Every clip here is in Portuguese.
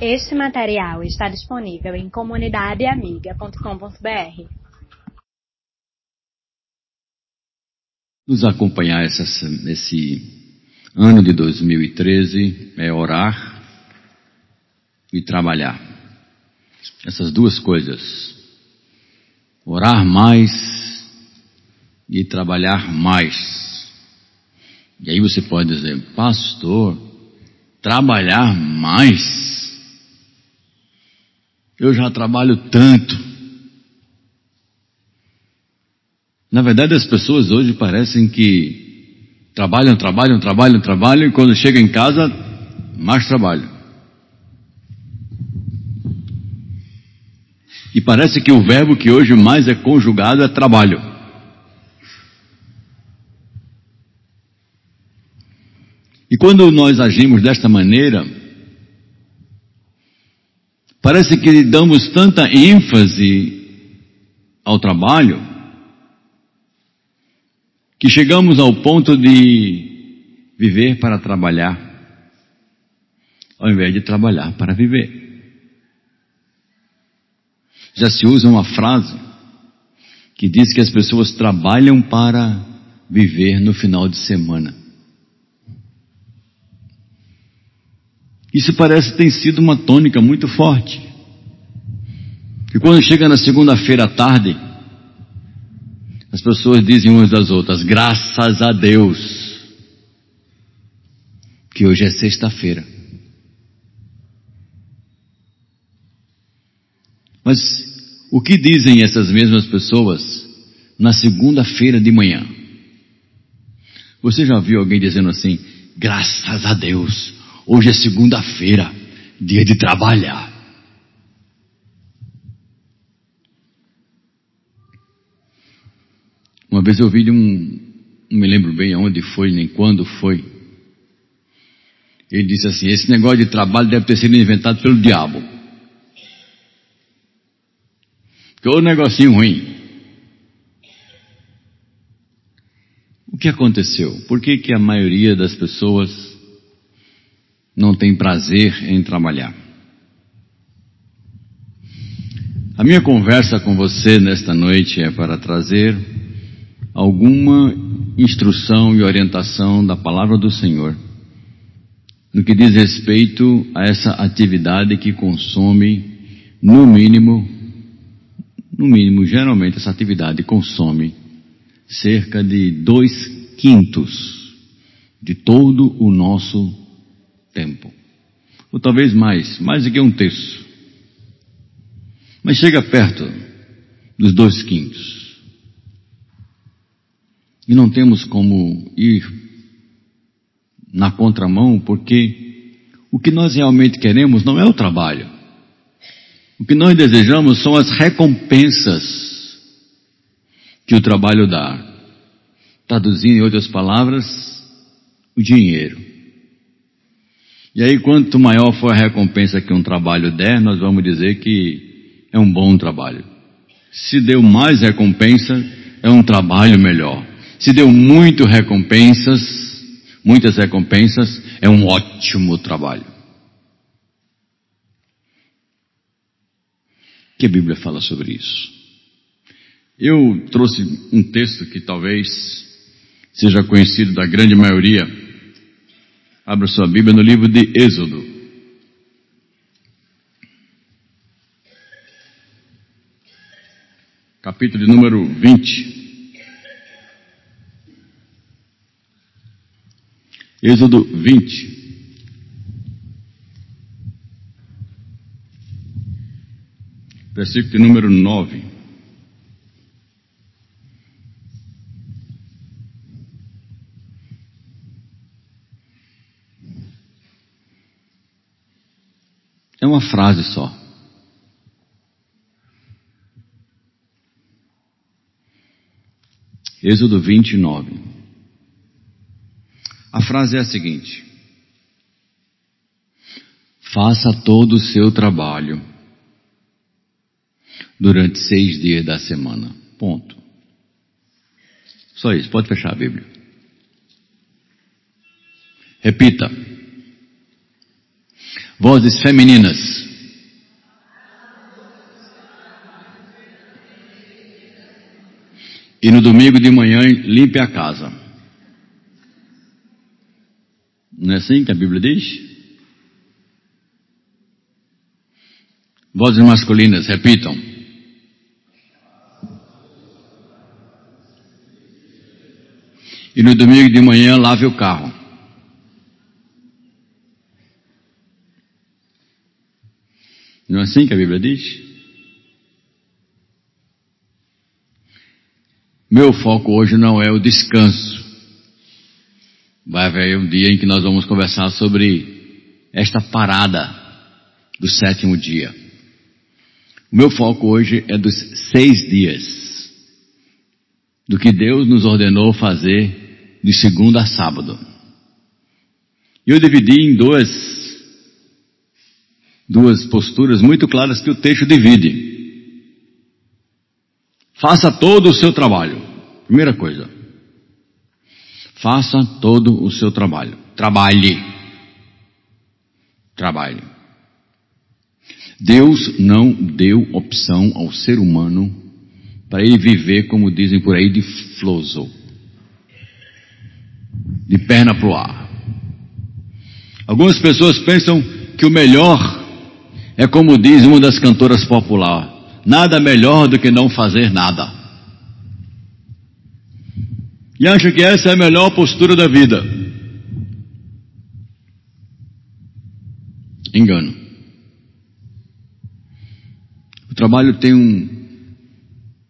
Este material está disponível em comunidadeamiga.com.br. Nos acompanhar essa, esse ano de 2013 é orar e trabalhar. Essas duas coisas. Orar mais e trabalhar mais. E aí você pode dizer, pastor, trabalhar mais? Eu já trabalho tanto. Na verdade, as pessoas hoje parecem que trabalham, trabalham, trabalham, trabalham e quando chegam em casa, mais trabalho. E parece que o verbo que hoje mais é conjugado é trabalho. E quando nós agimos desta maneira, Parece que damos tanta ênfase ao trabalho que chegamos ao ponto de viver para trabalhar, ao invés de trabalhar para viver. Já se usa uma frase que diz que as pessoas trabalham para viver no final de semana. Isso parece ter sido uma tônica muito forte. E quando chega na segunda-feira à tarde, as pessoas dizem umas das outras, graças a Deus, que hoje é sexta-feira. Mas o que dizem essas mesmas pessoas na segunda-feira de manhã? Você já viu alguém dizendo assim, graças a Deus, Hoje é segunda-feira, dia de trabalhar. Uma vez eu vi de um, não me lembro bem aonde foi, nem quando foi. Ele disse assim: esse negócio de trabalho deve ter sido inventado pelo diabo. Que um negocinho ruim. O que aconteceu? Por que, que a maioria das pessoas não tem prazer em trabalhar. A minha conversa com você nesta noite é para trazer alguma instrução e orientação da palavra do Senhor no que diz respeito a essa atividade que consome, no mínimo, no mínimo, geralmente essa atividade consome cerca de dois quintos de todo o nosso tempo. Ou talvez mais, mais do que um terço. Mas chega perto dos dois quintos. E não temos como ir na contramão, porque o que nós realmente queremos não é o trabalho. O que nós desejamos são as recompensas que o trabalho dá. Traduzindo em outras palavras, o dinheiro. E aí, quanto maior for a recompensa que um trabalho der, nós vamos dizer que é um bom trabalho. Se deu mais recompensa, é um trabalho melhor. Se deu muito recompensas, muitas recompensas, é um ótimo trabalho. O que a Bíblia fala sobre isso? Eu trouxe um texto que talvez seja conhecido da grande maioria Abra sua Bíblia no livro de Êxodo. Capítulo de número 20. Êxodo 20. Versículo de número 9. É uma frase só. Êxodo 29. A frase é a seguinte: Faça todo o seu trabalho durante seis dias da semana. Ponto. Só isso. Pode fechar a Bíblia. Repita. Vozes femininas. E no domingo de manhã limpe a casa. Não é assim que a Bíblia diz? Vozes masculinas, repitam. E no domingo de manhã lave o carro. Não é assim que a Bíblia diz? Meu foco hoje não é o descanso. Vai haver um dia em que nós vamos conversar sobre esta parada do sétimo dia. O meu foco hoje é dos seis dias, do que Deus nos ordenou fazer de segunda a sábado. Eu dividi em duas, duas posturas muito claras que o texto divide. Faça todo o seu trabalho. Primeira coisa. Faça todo o seu trabalho. Trabalhe. Trabalhe. Deus não deu opção ao ser humano para ele viver, como dizem por aí, de floso. De perna pro ar. Algumas pessoas pensam que o melhor é como diz uma das cantoras populares Nada melhor do que não fazer nada. E acha que essa é a melhor postura da vida. Engano. O trabalho tem um,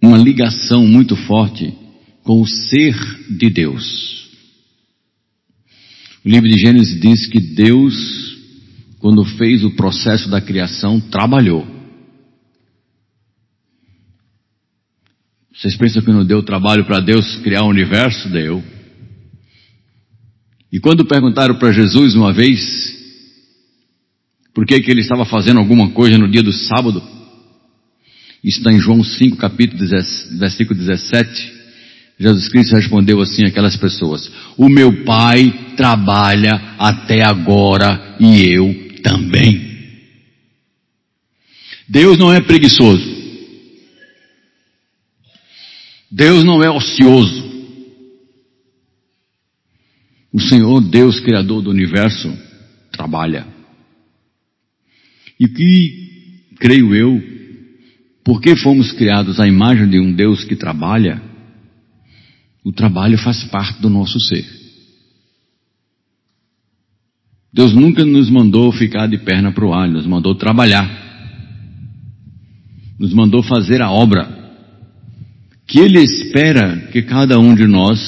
uma ligação muito forte com o ser de Deus. O livro de Gênesis diz que Deus, quando fez o processo da criação, trabalhou. Vocês pensam que não deu trabalho para Deus criar o universo? Deu. E quando perguntaram para Jesus uma vez por que, que ele estava fazendo alguma coisa no dia do sábado, isso está em João 5, capítulo 10, versículo 17, Jesus Cristo respondeu assim àquelas pessoas: O meu Pai trabalha até agora e eu também. Deus não é preguiçoso. Deus não é ocioso. O Senhor, Deus, Criador do universo, trabalha. E que, creio eu, porque fomos criados à imagem de um Deus que trabalha, o trabalho faz parte do nosso ser. Deus nunca nos mandou ficar de perna para o ar, nos mandou trabalhar. Nos mandou fazer a obra que Ele espera que cada um de nós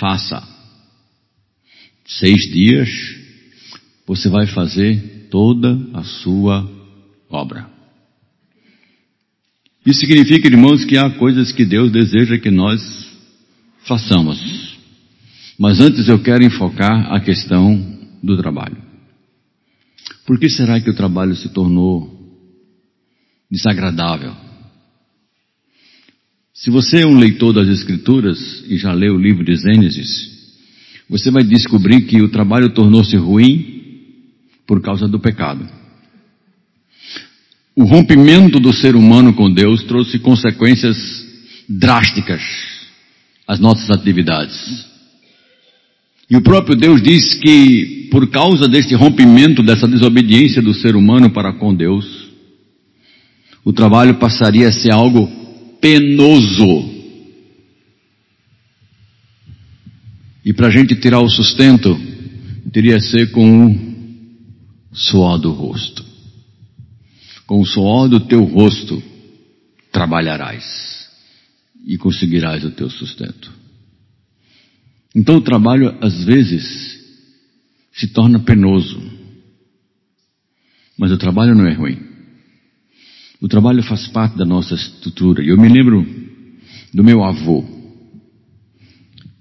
faça. Seis dias, você vai fazer toda a sua obra. Isso significa, irmãos, que há coisas que Deus deseja que nós façamos. Mas antes eu quero enfocar a questão do trabalho. Por que será que o trabalho se tornou desagradável? Se você é um leitor das Escrituras e já leu o livro de Gênesis, você vai descobrir que o trabalho tornou-se ruim por causa do pecado. O rompimento do ser humano com Deus trouxe consequências drásticas às nossas atividades. E o próprio Deus diz que, por causa deste rompimento, dessa desobediência do ser humano para com Deus, o trabalho passaria a ser algo penoso. E para a gente tirar o sustento, teria que ser com o suor do rosto. Com o suor do teu rosto trabalharás e conseguirás o teu sustento. Então o trabalho às vezes se torna penoso. Mas o trabalho não é ruim. O trabalho faz parte da nossa estrutura. Eu me lembro do meu avô.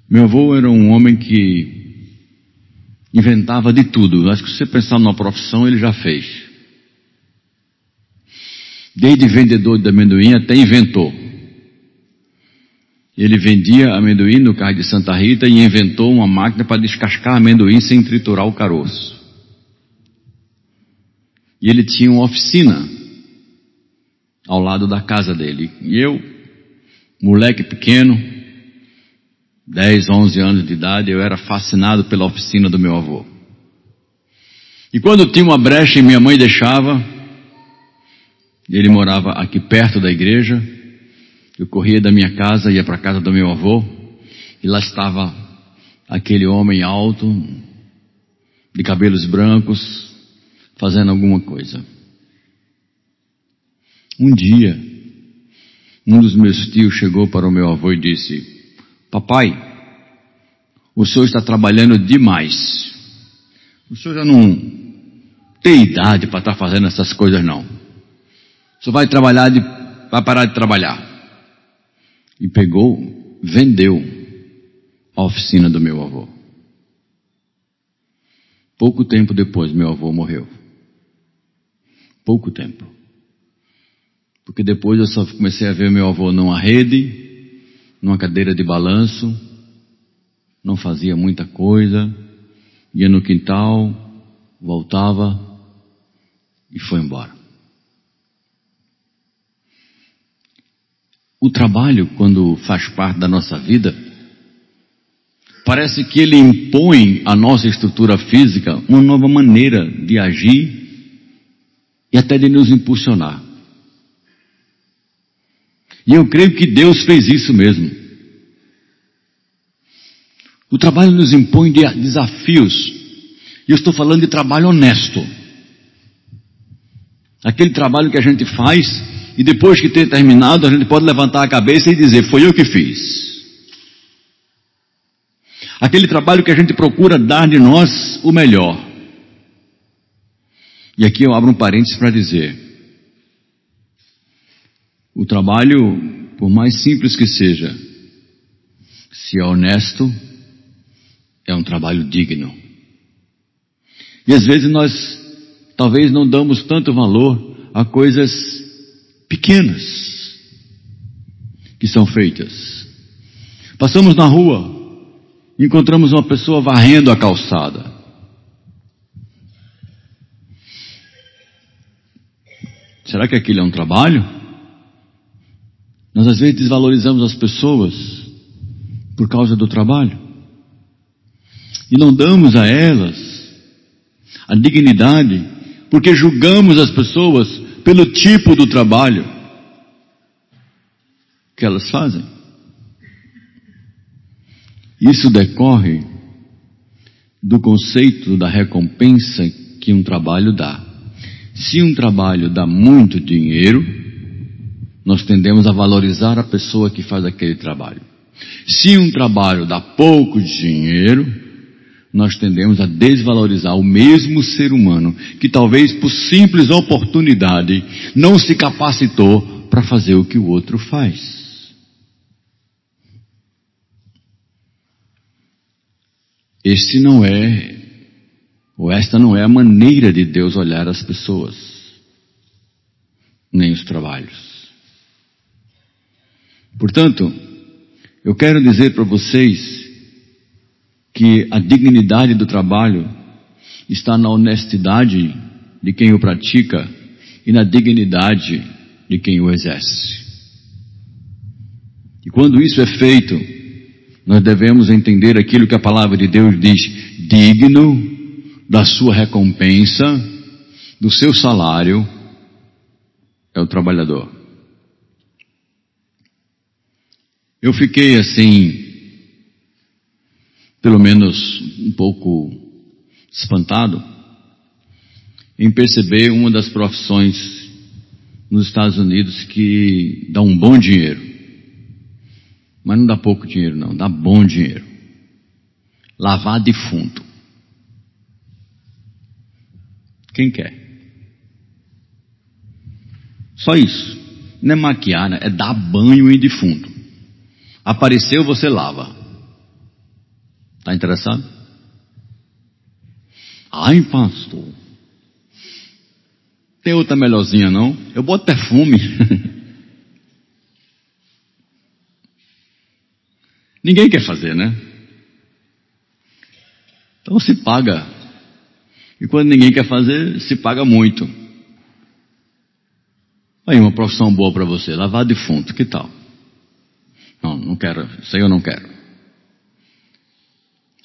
Meu avô era um homem que inventava de tudo. Acho que se você pensar numa profissão, ele já fez. Desde vendedor de amendoim até inventor. Ele vendia amendoim no carro de Santa Rita e inventou uma máquina para descascar amendoim sem triturar o caroço. E ele tinha uma oficina ao lado da casa dele. E eu, moleque pequeno, 10, 11 anos de idade, eu era fascinado pela oficina do meu avô. E quando tinha uma brecha e minha mãe deixava, ele morava aqui perto da igreja, eu corria da minha casa, ia para a casa do meu avô, e lá estava aquele homem alto, de cabelos brancos, fazendo alguma coisa. Um dia, um dos meus tios chegou para o meu avô e disse: Papai, o senhor está trabalhando demais. O senhor já não tem idade para estar fazendo essas coisas, não. O senhor vai trabalhar, de, vai parar de trabalhar. E pegou, vendeu a oficina do meu avô. Pouco tempo depois, meu avô morreu. Pouco tempo. Porque depois eu só comecei a ver meu avô numa rede, numa cadeira de balanço, não fazia muita coisa, ia no quintal, voltava e foi embora. O trabalho, quando faz parte da nossa vida, Parece que ele impõe à nossa estrutura física uma nova maneira de agir e até de nos impulsionar. E eu creio que Deus fez isso mesmo. O trabalho nos impõe desafios. E eu estou falando de trabalho honesto. Aquele trabalho que a gente faz e depois que ter terminado, a gente pode levantar a cabeça e dizer: Foi eu que fiz. Aquele trabalho que a gente procura dar de nós o melhor. E aqui eu abro um parênteses para dizer: o trabalho, por mais simples que seja, se é honesto, é um trabalho digno. E às vezes nós talvez não damos tanto valor a coisas pequenas que são feitas. Passamos na rua, encontramos uma pessoa varrendo a calçada. Será que aquilo é um trabalho? Nós às vezes desvalorizamos as pessoas por causa do trabalho e não damos a elas a dignidade porque julgamos as pessoas pelo tipo do trabalho que elas fazem. Isso decorre do conceito da recompensa que um trabalho dá. Se um trabalho dá muito dinheiro, nós tendemos a valorizar a pessoa que faz aquele trabalho. Se um trabalho dá pouco dinheiro, nós tendemos a desvalorizar o mesmo ser humano que talvez por simples oportunidade não se capacitou para fazer o que o outro faz. Este não é, ou esta não é a maneira de Deus olhar as pessoas, nem os trabalhos. Portanto, eu quero dizer para vocês que a dignidade do trabalho está na honestidade de quem o pratica e na dignidade de quem o exerce. E quando isso é feito, nós devemos entender aquilo que a palavra de Deus diz: digno da sua recompensa, do seu salário, é o trabalhador. Eu fiquei assim, pelo menos um pouco espantado, em perceber uma das profissões nos Estados Unidos que dá um bom dinheiro. Mas não dá pouco dinheiro, não, dá bom dinheiro. Lavar defunto. Quem quer? Só isso. Não é maquiar, né? é dar banho em defunto. Apareceu, você lava. Está interessado? Ai, pastor. Tem outra melhorzinha não? Eu boto perfume. Ninguém quer fazer, né? Então se paga. E quando ninguém quer fazer, se paga muito. Aí, uma profissão boa para você, lavar defunto, que tal? Não, não quero, isso aí eu não quero.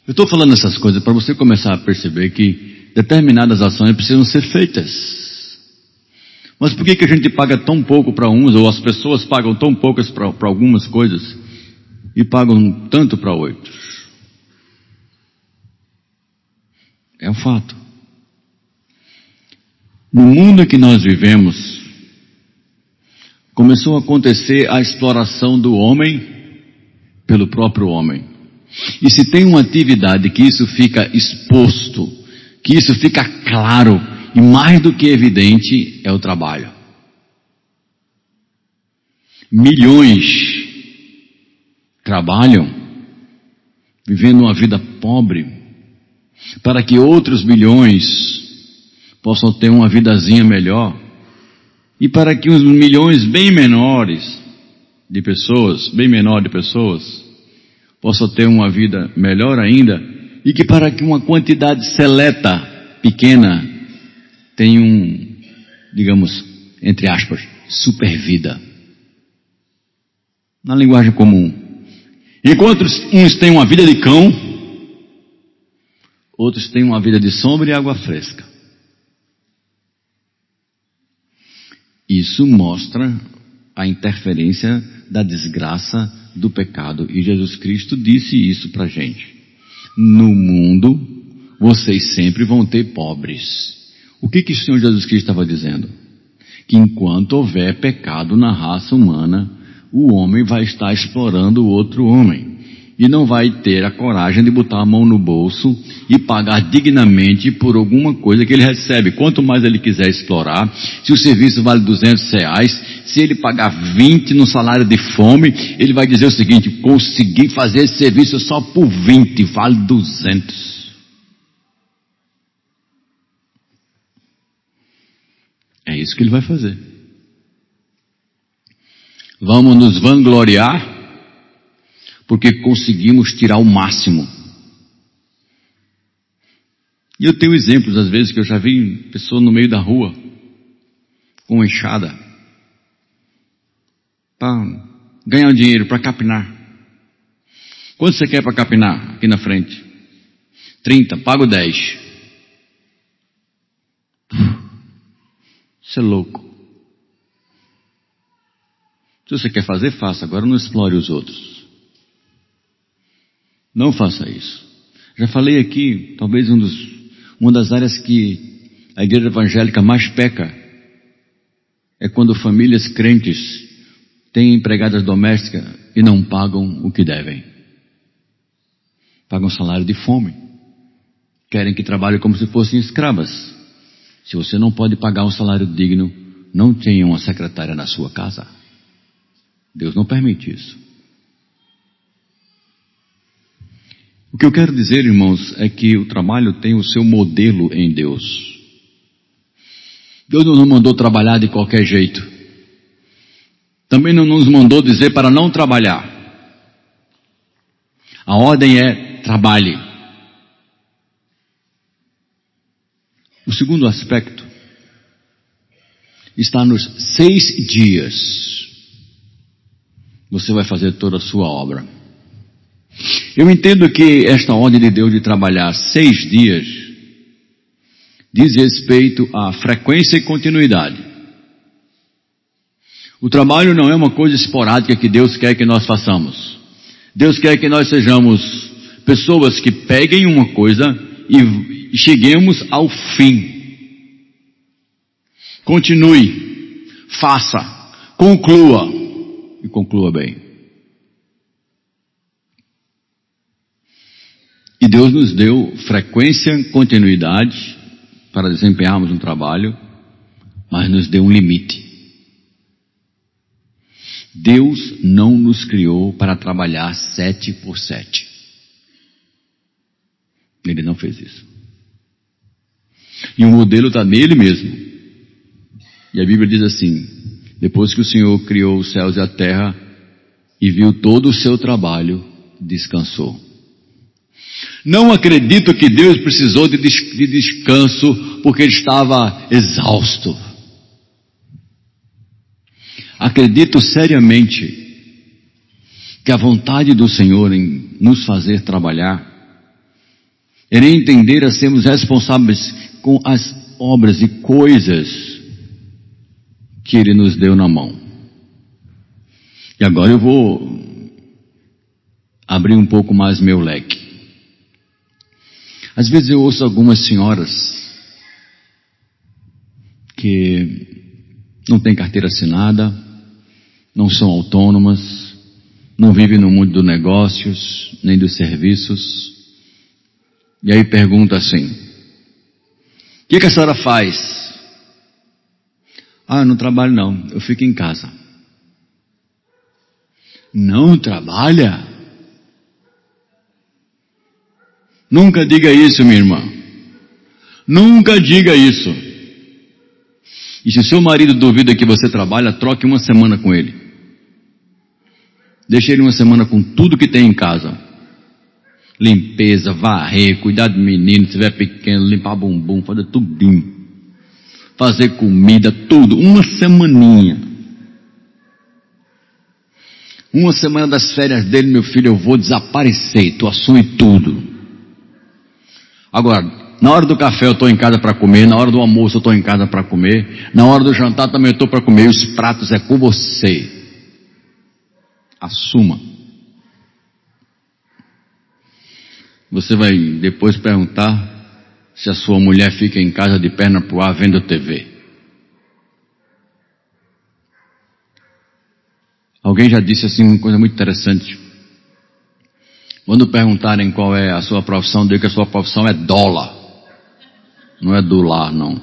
Eu estou falando essas coisas para você começar a perceber que determinadas ações precisam ser feitas. Mas por que, que a gente paga tão pouco para uns, ou as pessoas pagam tão poucas para algumas coisas e pagam tanto para outros? É um fato. No mundo em que nós vivemos, começou a acontecer a exploração do homem pelo próprio homem. E se tem uma atividade que isso fica exposto, que isso fica claro e mais do que evidente, é o trabalho. Milhões trabalham vivendo uma vida pobre para que outros milhões possam ter uma vidazinha melhor e para que os milhões bem menores de pessoas, bem menor de pessoas, possa ter uma vida melhor ainda e que para que uma quantidade seleta, pequena, tenha um, digamos, entre aspas, super vida. Na linguagem comum. Enquanto uns têm uma vida de cão, outros têm uma vida de sombra e água fresca. Isso mostra a interferência da desgraça do pecado. E Jesus Cristo disse isso para gente. No mundo, vocês sempre vão ter pobres. O que, que o Senhor Jesus Cristo estava dizendo? Que enquanto houver pecado na raça humana, o homem vai estar explorando o outro homem e não vai ter a coragem de botar a mão no bolso e pagar dignamente por alguma coisa que ele recebe. Quanto mais ele quiser explorar, se o serviço vale 200 reais, se ele pagar 20 no salário de fome, ele vai dizer o seguinte: consegui fazer esse serviço só por 20, vale 200. É isso que ele vai fazer. Vamos nos vangloriar porque conseguimos tirar o máximo. E eu tenho exemplos, às vezes, que eu já vi pessoa no meio da rua, com uma enxada, para ganhar um dinheiro, para capinar. Quanto você quer para capinar aqui na frente? 30, pago 10. Isso é louco. Se você quer fazer, faça. Agora não explore os outros. Não faça isso. Já falei aqui, talvez um dos, uma das áreas que a igreja evangélica mais peca é quando famílias crentes têm empregadas domésticas e não pagam o que devem. Pagam salário de fome. Querem que trabalhem como se fossem escravas. Se você não pode pagar um salário digno, não tenha uma secretária na sua casa. Deus não permite isso. O que eu quero dizer, irmãos, é que o trabalho tem o seu modelo em Deus. Deus não nos mandou trabalhar de qualquer jeito. Também não nos mandou dizer para não trabalhar. A ordem é trabalhe. O segundo aspecto está nos seis dias. Você vai fazer toda a sua obra. Eu entendo que esta ordem de Deus de trabalhar seis dias diz respeito à frequência e continuidade. O trabalho não é uma coisa esporádica que Deus quer que nós façamos. Deus quer que nós sejamos pessoas que peguem uma coisa e cheguemos ao fim. Continue, faça, conclua e conclua bem. E Deus nos deu frequência, continuidade para desempenharmos um trabalho, mas nos deu um limite. Deus não nos criou para trabalhar sete por sete. Ele não fez isso. E o modelo está nele mesmo. E a Bíblia diz assim: depois que o Senhor criou os céus e a terra e viu todo o seu trabalho, descansou. Não acredito que Deus precisou de, des de descanso porque ele estava exausto. acredito seriamente que a vontade do Senhor em nos fazer trabalhar é entender a sermos responsáveis com as obras e coisas que Ele nos deu na mão. E agora eu vou abrir um pouco mais meu leque. Às vezes eu ouço algumas senhoras que não têm carteira assinada, não são autônomas, não vive no mundo dos negócios, nem dos serviços. E aí pergunta assim: O que, que a senhora faz? Ah, eu não trabalho não, eu fico em casa. Não trabalha? Nunca diga isso, minha irmã. Nunca diga isso. E se seu marido duvida que você trabalha, troque uma semana com ele. Deixa ele uma semana com tudo que tem em casa. Limpeza, varrer, cuidar do menino, se tiver pequeno, limpar bumbum, fazer tudinho. Fazer comida, tudo. Uma semaninha. Uma semana das férias dele, meu filho, eu vou desaparecer. Tu assume tudo. Agora, na hora do café eu estou em casa para comer, na hora do almoço eu estou em casa para comer, na hora do jantar também eu estou para comer, os pratos é com você. Assuma. Você vai depois perguntar se a sua mulher fica em casa de perna pro ar vendo TV. Alguém já disse assim uma coisa muito interessante. Quando perguntarem qual é a sua profissão, diga que a sua profissão é dólar. Não é do lar, não.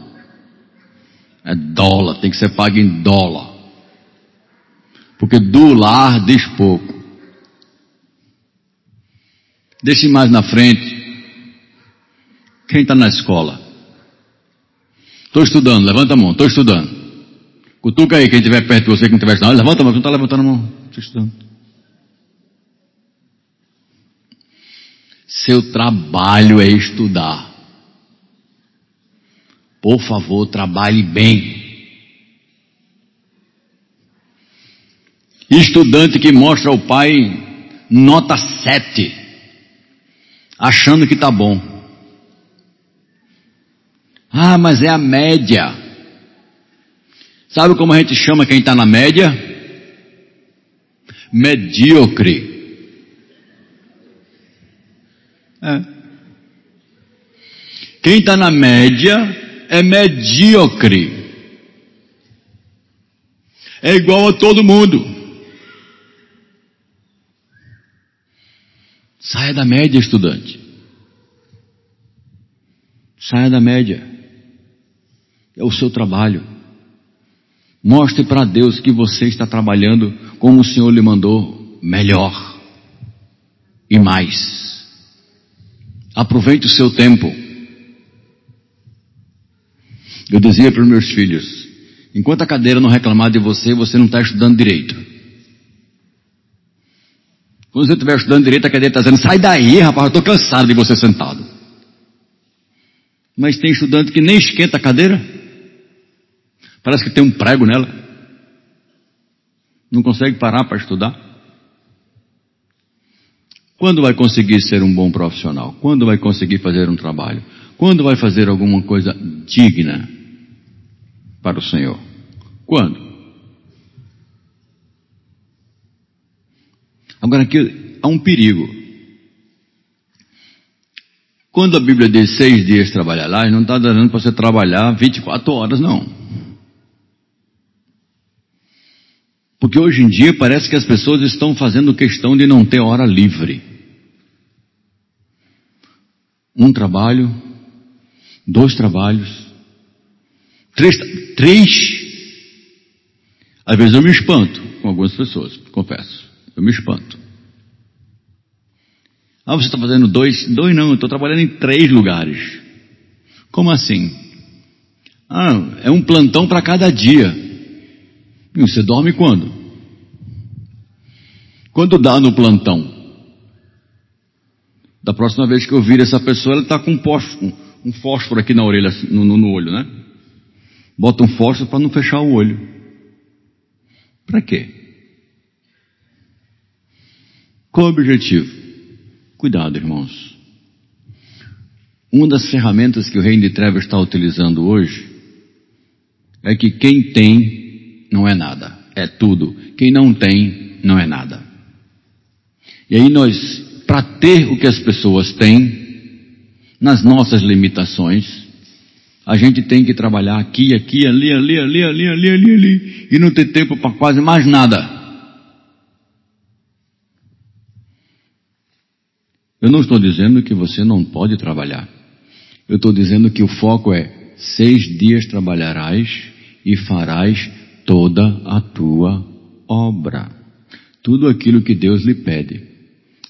É dólar, tem que ser pago em dólar. Porque do lar diz pouco. Deixe mais na frente. Quem está na escola? Estou estudando, levanta a mão, estou estudando. Cutuca aí quem estiver perto de você, quem estiver estudando. Levanta a mão, não está levantando a mão. Estou estudando. Seu trabalho é estudar. Por favor, trabalhe bem. Estudante que mostra ao pai nota 7, achando que está bom. Ah, mas é a média. Sabe como a gente chama quem está na média? Medíocre. É. Quem está na média é medíocre. É igual a todo mundo. Saia da média, estudante. Saia da média. É o seu trabalho. Mostre para Deus que você está trabalhando como o Senhor lhe mandou, melhor e mais. Aproveite o seu tempo. Eu dizia para os meus filhos: enquanto a cadeira não reclamar de você, você não está estudando direito. Quando você estiver estudando direito, a cadeira está dizendo, sai daí, rapaz, eu estou cansado de você sentado. Mas tem estudante que nem esquenta a cadeira. Parece que tem um prego nela. Não consegue parar para estudar. Quando vai conseguir ser um bom profissional? Quando vai conseguir fazer um trabalho? Quando vai fazer alguma coisa digna para o Senhor? Quando? Agora aqui há um perigo. Quando a Bíblia diz seis dias trabalhar lá, não está dando para você trabalhar 24 horas, não. Porque hoje em dia parece que as pessoas estão fazendo questão de não ter hora livre. Um trabalho, dois trabalhos, três, três. Às vezes eu me espanto com algumas pessoas, confesso. Eu me espanto. Ah, você está fazendo dois? Dois não, eu estou trabalhando em três lugares. Como assim? Ah, é um plantão para cada dia. E você dorme quando? Quando dá no plantão? Da próxima vez que eu vir essa pessoa, ela está com um, um fósforo aqui na orelha, no, no, no olho, né? Bota um fósforo para não fechar o olho. Para quê? Qual o objetivo? Cuidado, irmãos. Uma das ferramentas que o reino de trevas está utilizando hoje é que quem tem não é nada, é tudo. Quem não tem não é nada. E aí nós, para ter o que as pessoas têm, nas nossas limitações, a gente tem que trabalhar aqui, aqui, ali, ali, ali, ali, ali, ali, ali, e não ter tempo para quase mais nada. Eu não estou dizendo que você não pode trabalhar. Eu estou dizendo que o foco é seis dias trabalharás e farás toda a tua obra. Tudo aquilo que Deus lhe pede.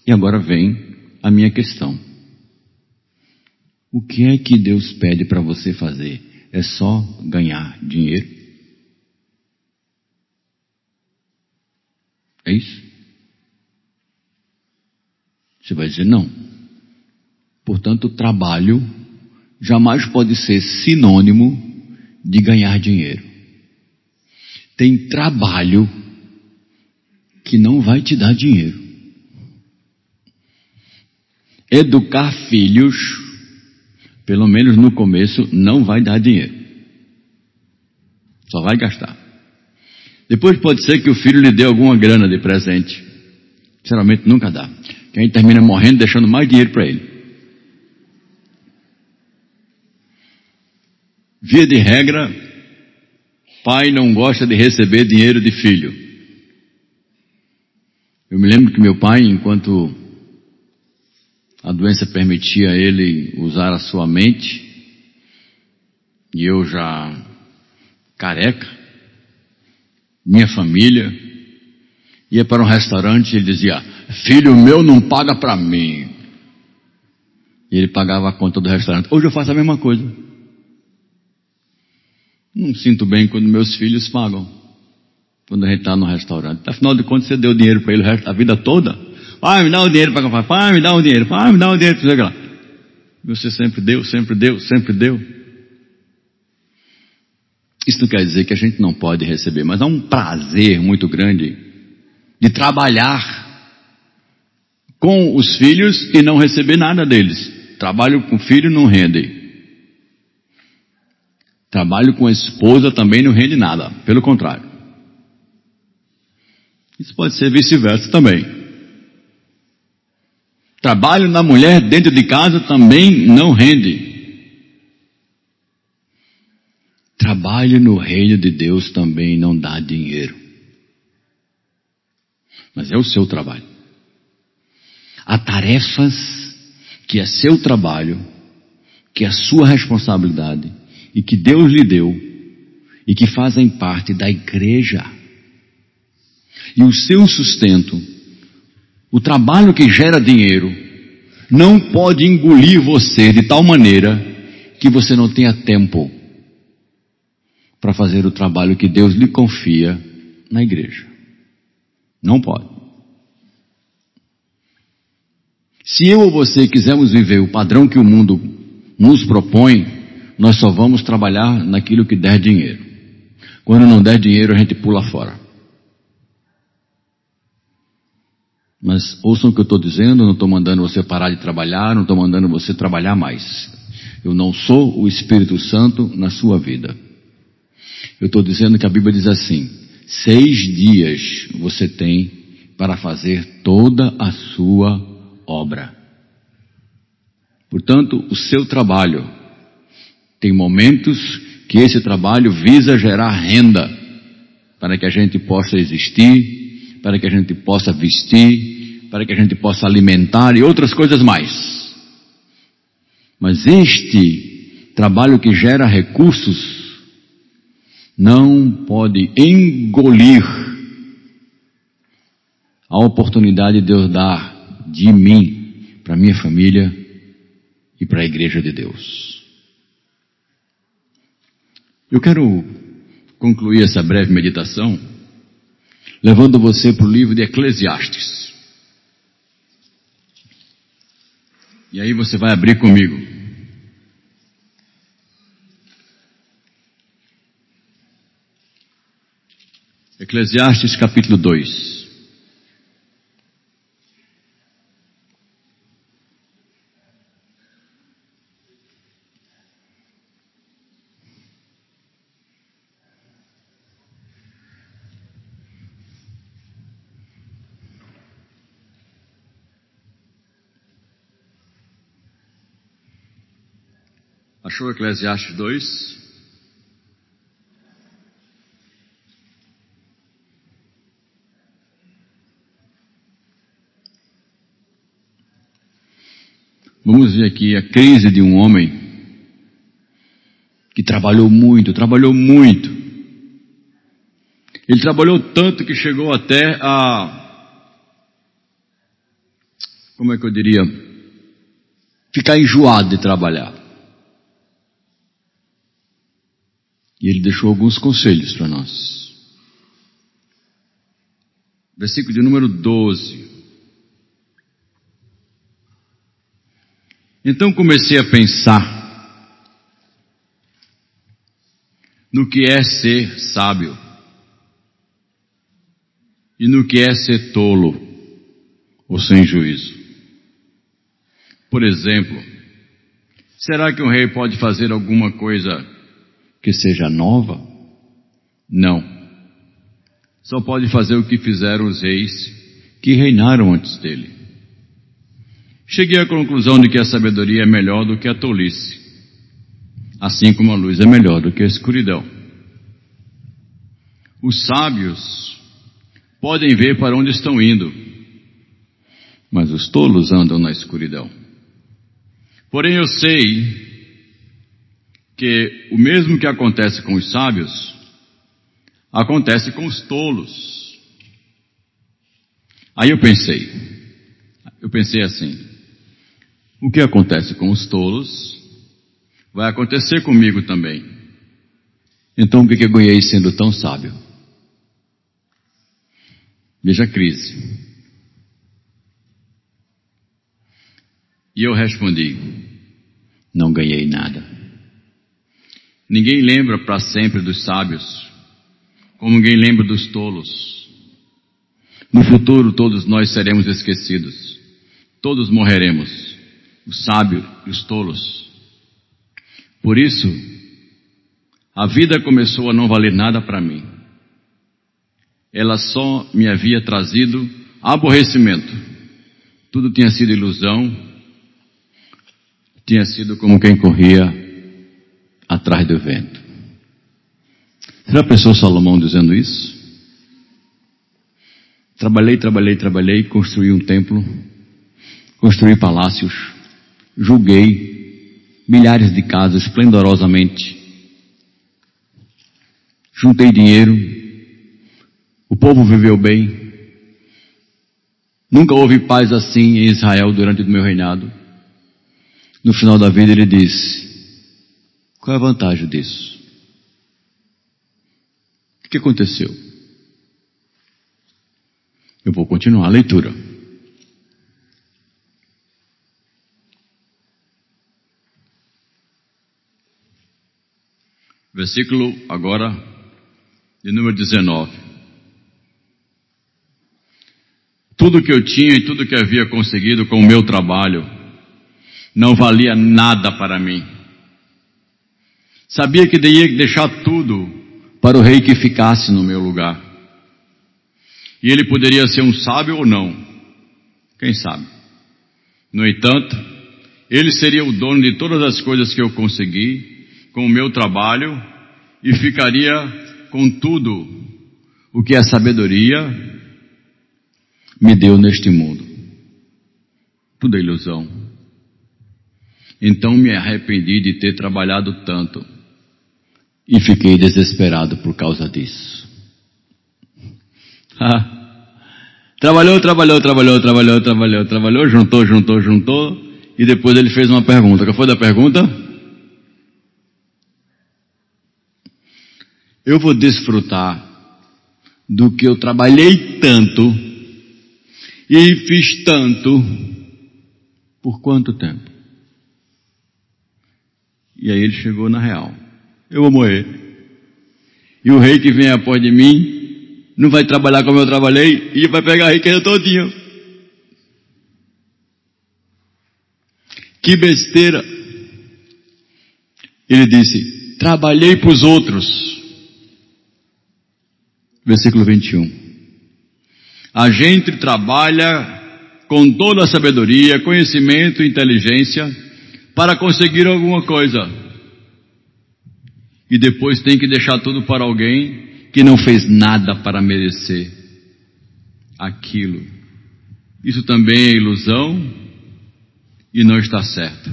E agora vem a minha questão. O que é que Deus pede para você fazer? É só ganhar dinheiro? É isso? Você vai dizer não. Portanto, trabalho jamais pode ser sinônimo de ganhar dinheiro. Tem trabalho que não vai te dar dinheiro. Educar filhos pelo menos no começo, não vai dar dinheiro. Só vai gastar. Depois pode ser que o filho lhe dê alguma grana de presente. Geralmente nunca dá. Que a gente termina morrendo deixando mais dinheiro para ele. Via de regra, pai não gosta de receber dinheiro de filho. Eu me lembro que meu pai, enquanto a doença permitia a ele usar a sua mente, e eu já careca, minha família, ia para um restaurante e ele dizia, filho meu não paga para mim. E ele pagava a conta do restaurante. Hoje eu faço a mesma coisa. Não sinto bem quando meus filhos pagam. Quando a gente está no restaurante. Afinal de contas, você deu dinheiro para ele a vida toda. Pai, me dá o dinheiro para comprar. Pai, me dá o dinheiro. Pai, me dá o dinheiro para lá. Você sempre deu, sempre deu, sempre deu. Isso não quer dizer que a gente não pode receber, mas há um prazer muito grande de trabalhar com os filhos e não receber nada deles. Trabalho com filho não rende. Trabalho com a esposa também não rende nada. Pelo contrário. Isso pode ser vice-versa também. Trabalho na mulher dentro de casa também não rende. Trabalho no reino de Deus também não dá dinheiro. Mas é o seu trabalho. Há tarefas que é seu trabalho, que é sua responsabilidade e que Deus lhe deu e que fazem parte da igreja. E o seu sustento o trabalho que gera dinheiro não pode engolir você de tal maneira que você não tenha tempo para fazer o trabalho que Deus lhe confia na igreja. Não pode. Se eu ou você quisermos viver o padrão que o mundo nos propõe, nós só vamos trabalhar naquilo que der dinheiro. Quando não der dinheiro, a gente pula fora. Mas ouçam o que eu estou dizendo, não estou mandando você parar de trabalhar, não estou mandando você trabalhar mais. Eu não sou o Espírito Santo na sua vida. Eu estou dizendo que a Bíblia diz assim: seis dias você tem para fazer toda a sua obra. Portanto, o seu trabalho tem momentos que esse trabalho visa gerar renda para que a gente possa existir, para que a gente possa vestir, para que a gente possa alimentar e outras coisas mais. Mas este trabalho que gera recursos não pode engolir a oportunidade de Deus dar de mim para minha família e para a igreja de Deus. Eu quero concluir essa breve meditação levando você para o livro de Eclesiastes. E aí você vai abrir comigo. Eclesiastes capítulo 2. Achou Eclesiastes 2? Vamos ver aqui a crise de um homem que trabalhou muito, trabalhou muito. Ele trabalhou tanto que chegou até a, como é que eu diria, ficar enjoado de trabalhar. E ele deixou alguns conselhos para nós. Versículo de número 12. Então comecei a pensar no que é ser sábio e no que é ser tolo ou sem juízo. Por exemplo, será que um rei pode fazer alguma coisa que seja nova? Não. Só pode fazer o que fizeram os reis que reinaram antes dele. Cheguei à conclusão de que a sabedoria é melhor do que a tolice, assim como a luz é melhor do que a escuridão. Os sábios podem ver para onde estão indo, mas os tolos andam na escuridão. Porém, eu sei que o mesmo que acontece com os sábios, acontece com os tolos. Aí eu pensei, eu pensei assim, o que acontece com os tolos vai acontecer comigo também. Então o que, eu ganhei sendo tão sábio? Veja a crise. E eu respondi: não ganhei nada. Ninguém lembra para sempre dos sábios, como ninguém lembra dos tolos. No futuro todos nós seremos esquecidos. Todos morreremos os sábios e os tolos. Por isso, a vida começou a não valer nada para mim. Ela só me havia trazido aborrecimento. Tudo tinha sido ilusão, tinha sido como quem corria atrás do vento. Já pensou Salomão dizendo isso? Trabalhei, trabalhei, trabalhei, construí um templo, construí palácios, julguei milhares de casas esplendorosamente. Juntei dinheiro, o povo viveu bem. Nunca houve paz assim em Israel durante o meu reinado. No final da vida ele disse: Qual é a vantagem disso? O que aconteceu? Eu vou continuar a leitura. Versículo agora de número 19. Tudo que eu tinha e tudo que havia conseguido com o meu trabalho não valia nada para mim. Sabia que teria que deixar tudo para o rei que ficasse no meu lugar. E ele poderia ser um sábio ou não. Quem sabe? No entanto, ele seria o dono de todas as coisas que eu consegui com o meu trabalho e ficaria com tudo o que a sabedoria me deu neste mundo. Tudo é ilusão. Então me arrependi de ter trabalhado tanto e fiquei desesperado por causa disso. trabalhou, trabalhou, trabalhou, trabalhou, trabalhou, trabalhou, juntou, juntou, juntou e depois ele fez uma pergunta. Qual foi da pergunta? eu vou desfrutar do que eu trabalhei tanto e fiz tanto por quanto tempo? E aí ele chegou na real. Eu vou morrer. E o rei que vem após de mim não vai trabalhar como eu trabalhei e vai pegar a riqueza todinha. Que besteira. Ele disse: Trabalhei para os outros. Versículo 21. A gente trabalha com toda a sabedoria, conhecimento inteligência para conseguir alguma coisa. E depois tem que deixar tudo para alguém que não fez nada para merecer aquilo. Isso também é ilusão e não está certo.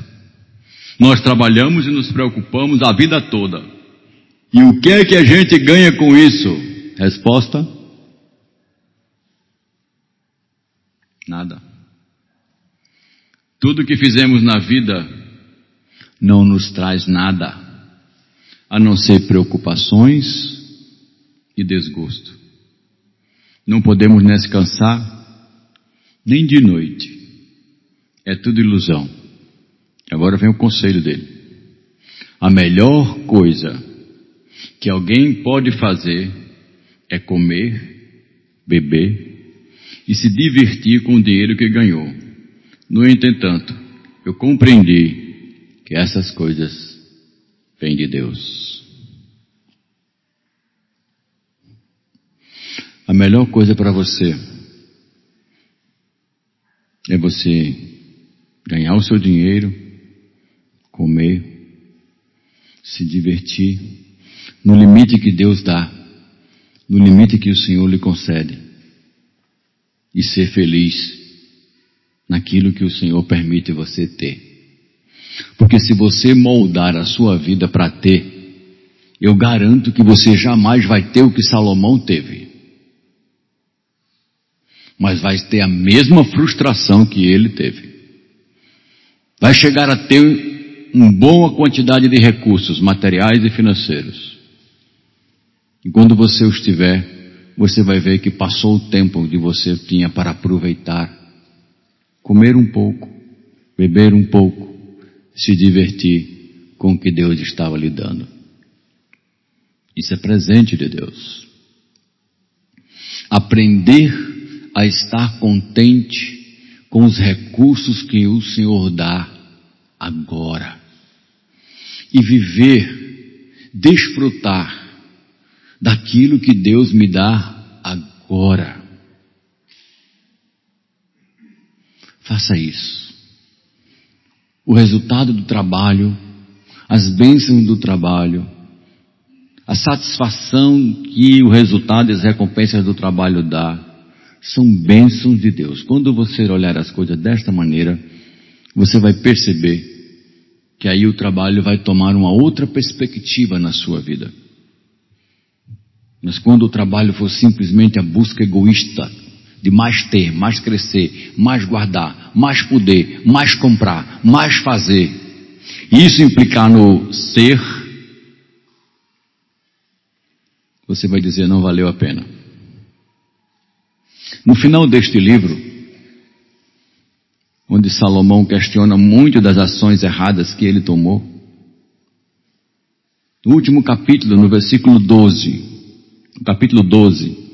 Nós trabalhamos e nos preocupamos a vida toda. E o que é que a gente ganha com isso? Resposta: nada. Tudo que fizemos na vida não nos traz nada, a não ser preocupações e desgosto. Não podemos descansar nem de noite é tudo ilusão. Agora vem o conselho dele. A melhor coisa que alguém pode fazer é comer, beber e se divertir com o dinheiro que ganhou. No entretanto, eu compreendi que essas coisas vêm de Deus. A melhor coisa para você é você ganhar o seu dinheiro, comer, se divertir, no limite que Deus dá, no limite que o Senhor lhe concede, e ser feliz naquilo que o Senhor permite você ter. Porque se você moldar a sua vida para ter, eu garanto que você jamais vai ter o que Salomão teve. Mas vai ter a mesma frustração que ele teve vai chegar a ter uma boa quantidade de recursos materiais e financeiros. E quando você os tiver, você vai ver que passou o tempo que você tinha para aproveitar, comer um pouco, beber um pouco, se divertir com o que Deus estava lhe dando. Isso é presente de Deus. Aprender a estar contente com os recursos que o Senhor dá agora. E viver, desfrutar daquilo que Deus me dá agora. Faça isso. O resultado do trabalho, as bênçãos do trabalho, a satisfação que o resultado e as recompensas do trabalho dá, são bênçãos de Deus. Quando você olhar as coisas desta maneira, você vai perceber que aí o trabalho vai tomar uma outra perspectiva na sua vida. Mas quando o trabalho for simplesmente a busca egoísta de mais ter, mais crescer, mais guardar, mais poder, mais comprar, mais fazer, isso implicar no ser, você vai dizer não valeu a pena. No final deste livro, onde Salomão questiona muito das ações erradas que ele tomou, no último capítulo, no versículo 12, no capítulo 12,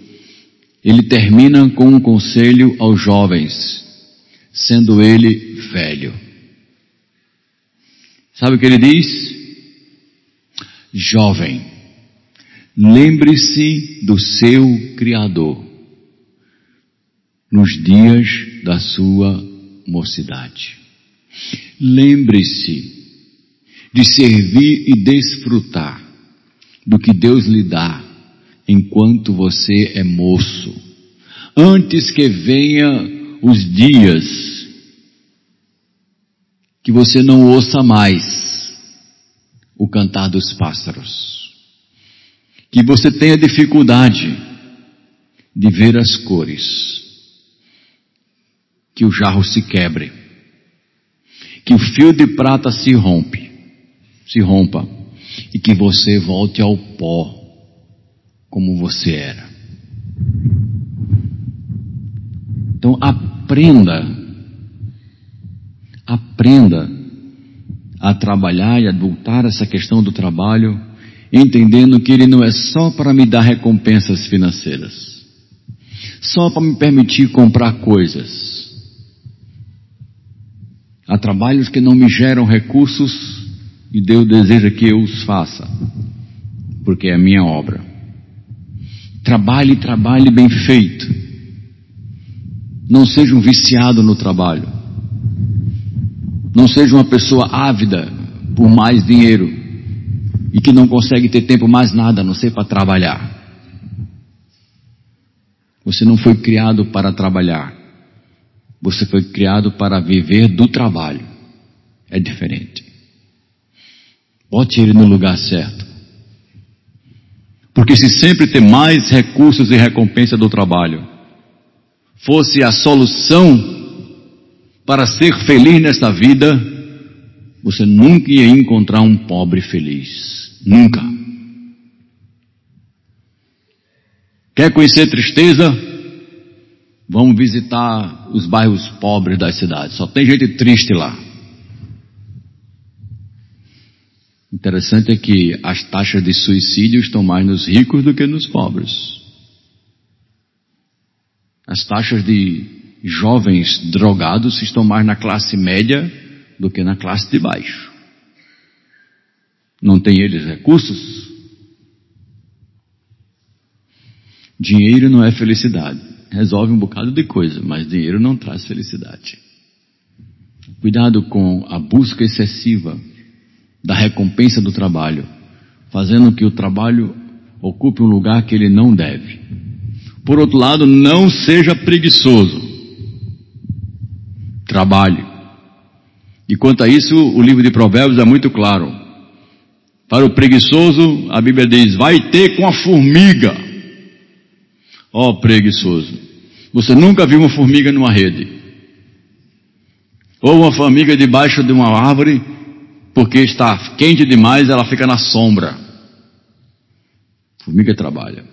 ele termina com um conselho aos jovens, sendo ele velho. Sabe o que ele diz? Jovem, lembre-se do seu Criador nos dias da sua mocidade. Lembre-se de servir e desfrutar do que Deus lhe dá enquanto você é moço, antes que venha os dias que você não ouça mais o cantar dos pássaros, que você tenha dificuldade de ver as cores, que o jarro se quebre, que o fio de prata se rompe, se rompa, e que você volte ao pó como você era. Então aprenda, aprenda a trabalhar e a voltar essa questão do trabalho, entendendo que ele não é só para me dar recompensas financeiras só para me permitir comprar coisas. Há trabalhos que não me geram recursos e Deus deseja que eu os faça, porque é a minha obra. Trabalhe, trabalhe bem feito. Não seja um viciado no trabalho. Não seja uma pessoa ávida por mais dinheiro e que não consegue ter tempo mais nada a não ser para trabalhar. Você não foi criado para trabalhar. Você foi criado para viver do trabalho. É diferente. Bote ele no lugar certo. Porque se sempre ter mais recursos e recompensa do trabalho fosse a solução para ser feliz nesta vida, você nunca ia encontrar um pobre feliz. Nunca. Quer conhecer tristeza? Vamos visitar os bairros pobres das cidades. Só tem gente triste lá. Interessante é que as taxas de suicídio estão mais nos ricos do que nos pobres. As taxas de jovens drogados estão mais na classe média do que na classe de baixo. Não tem eles recursos? Dinheiro não é felicidade. Resolve um bocado de coisa, mas dinheiro não traz felicidade. Cuidado com a busca excessiva da recompensa do trabalho, fazendo que o trabalho ocupe um lugar que ele não deve. Por outro lado, não seja preguiçoso. Trabalhe. E quanto a isso, o livro de Provérbios é muito claro. Para o preguiçoso, a Bíblia diz: vai ter com a formiga. Ó oh, preguiçoso. Você nunca viu uma formiga numa rede. Ou uma formiga debaixo de uma árvore, porque está quente demais, ela fica na sombra. Formiga trabalha.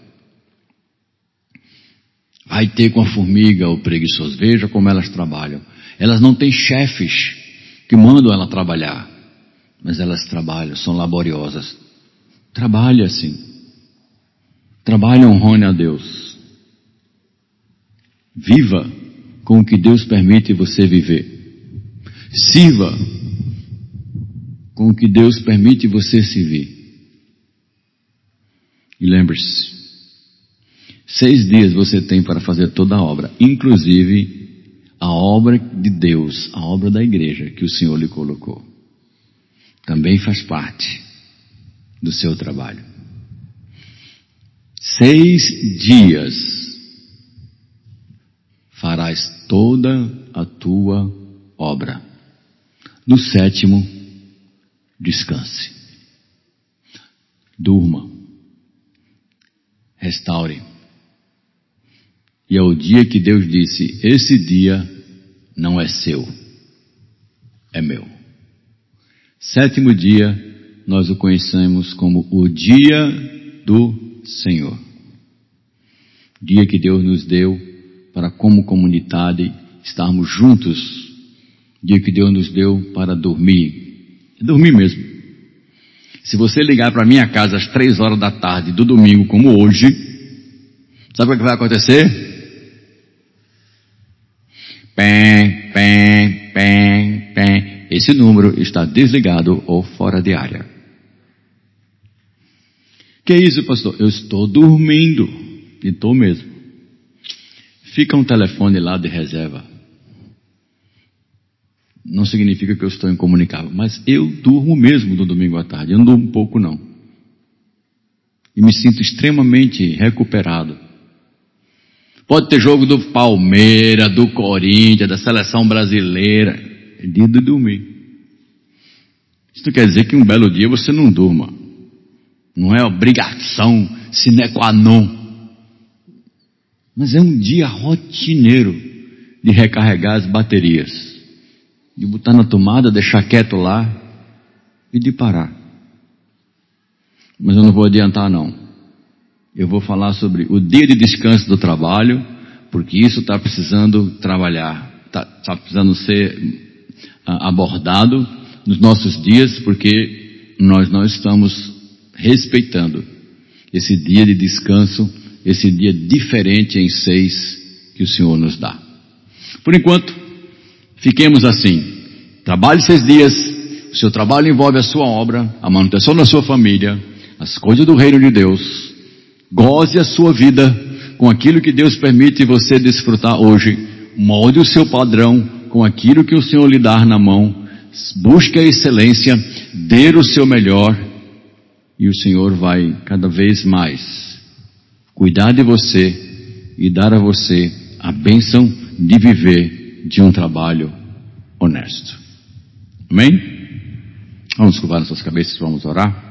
Vai ter com a formiga o preguiçoso. Veja como elas trabalham. Elas não têm chefes que mandam ela trabalhar, mas elas trabalham, são laboriosas. Trabalhe assim. Trabalhe honrando a Deus. Viva com o que Deus permite você viver. Sirva com o que Deus permite você servir. E lembre-se, seis dias você tem para fazer toda a obra, inclusive a obra de Deus, a obra da igreja que o Senhor lhe colocou. Também faz parte do seu trabalho. Seis dias farás toda a tua obra. No sétimo, descanse. Durma. Restaure. E é o dia que Deus disse: Esse dia não é seu, é meu. Sétimo dia, nós o conhecemos como o dia do Senhor. Dia que Deus nos deu para, como comunidade, estarmos juntos. Dia que Deus nos deu para dormir. É dormir mesmo. Se você ligar para minha casa às três horas da tarde do domingo, como hoje, sabe o que vai acontecer? Pem, pem, pem, pem. Esse número está desligado ou fora de área. Que é isso, pastor? Eu estou dormindo. E estou mesmo. Fica um telefone lá de reserva. Não significa que eu estou incomunicável, mas eu durmo mesmo no domingo à tarde. Eu não durmo pouco, não. E me sinto extremamente recuperado Pode ter jogo do Palmeiras, do Corinthians, da seleção brasileira. É dia de dormir. Isso quer dizer que um belo dia você não durma. Não é obrigação sine qua non. Mas é um dia rotineiro de recarregar as baterias. De botar na tomada, deixar quieto lá e de parar. Mas eu não vou adiantar não. Eu vou falar sobre o dia de descanso do trabalho, porque isso está precisando trabalhar, está tá precisando ser uh, abordado nos nossos dias, porque nós não estamos respeitando esse dia de descanso, esse dia diferente em seis que o Senhor nos dá. Por enquanto, fiquemos assim. Trabalhe seis dias, o seu trabalho envolve a sua obra, a manutenção da sua família, as coisas do reino de Deus. Goze a sua vida com aquilo que Deus permite você desfrutar hoje. Molde o seu padrão com aquilo que o Senhor lhe dá na mão. Busque a excelência, dê o seu melhor e o Senhor vai cada vez mais cuidar de você e dar a você a bênção de viver de um trabalho honesto. Amém? Vamos curvar nossas cabeças, vamos orar.